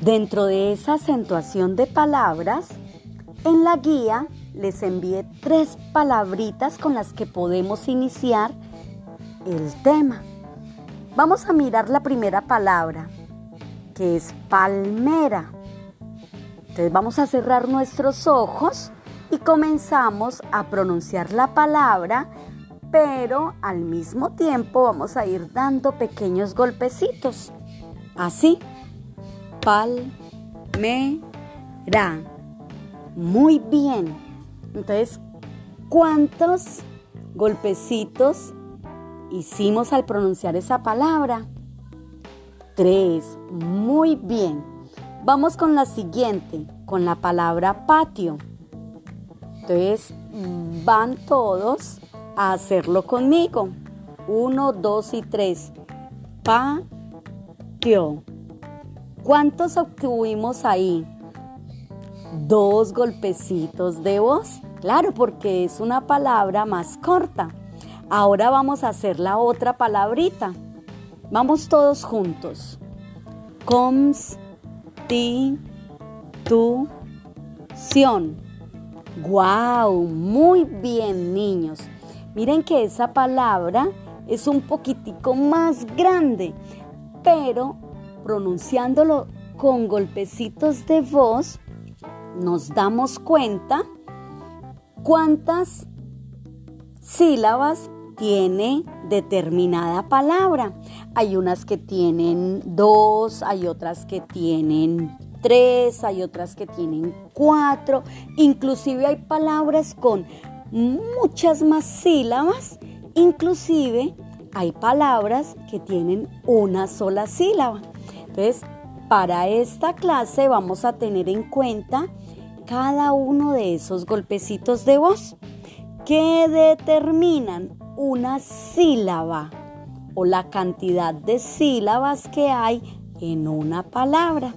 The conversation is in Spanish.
Dentro de esa acentuación de palabras, en la guía les envié tres palabritas con las que podemos iniciar el tema. Vamos a mirar la primera palabra, que es palmera. Entonces vamos a cerrar nuestros ojos y comenzamos a pronunciar la palabra, pero al mismo tiempo vamos a ir dando pequeños golpecitos. Así. Palmera. Muy bien. Entonces, ¿cuántos golpecitos hicimos al pronunciar esa palabra? Tres. Muy bien. Vamos con la siguiente, con la palabra patio. Entonces, van todos a hacerlo conmigo. Uno, dos y tres. Patio. ¿Cuántos obtuvimos ahí? Dos golpecitos de voz. Claro, porque es una palabra más corta. Ahora vamos a hacer la otra palabrita. Vamos todos juntos. Constitución. ¡Wow! Muy bien, niños. Miren que esa palabra es un poquitico más grande, pero pronunciándolo con golpecitos de voz, nos damos cuenta cuántas sílabas tiene determinada palabra. Hay unas que tienen dos, hay otras que tienen tres, hay otras que tienen cuatro, inclusive hay palabras con muchas más sílabas, inclusive hay palabras que tienen una sola sílaba. Entonces, para esta clase vamos a tener en cuenta cada uno de esos golpecitos de voz que determinan una sílaba o la cantidad de sílabas que hay en una palabra.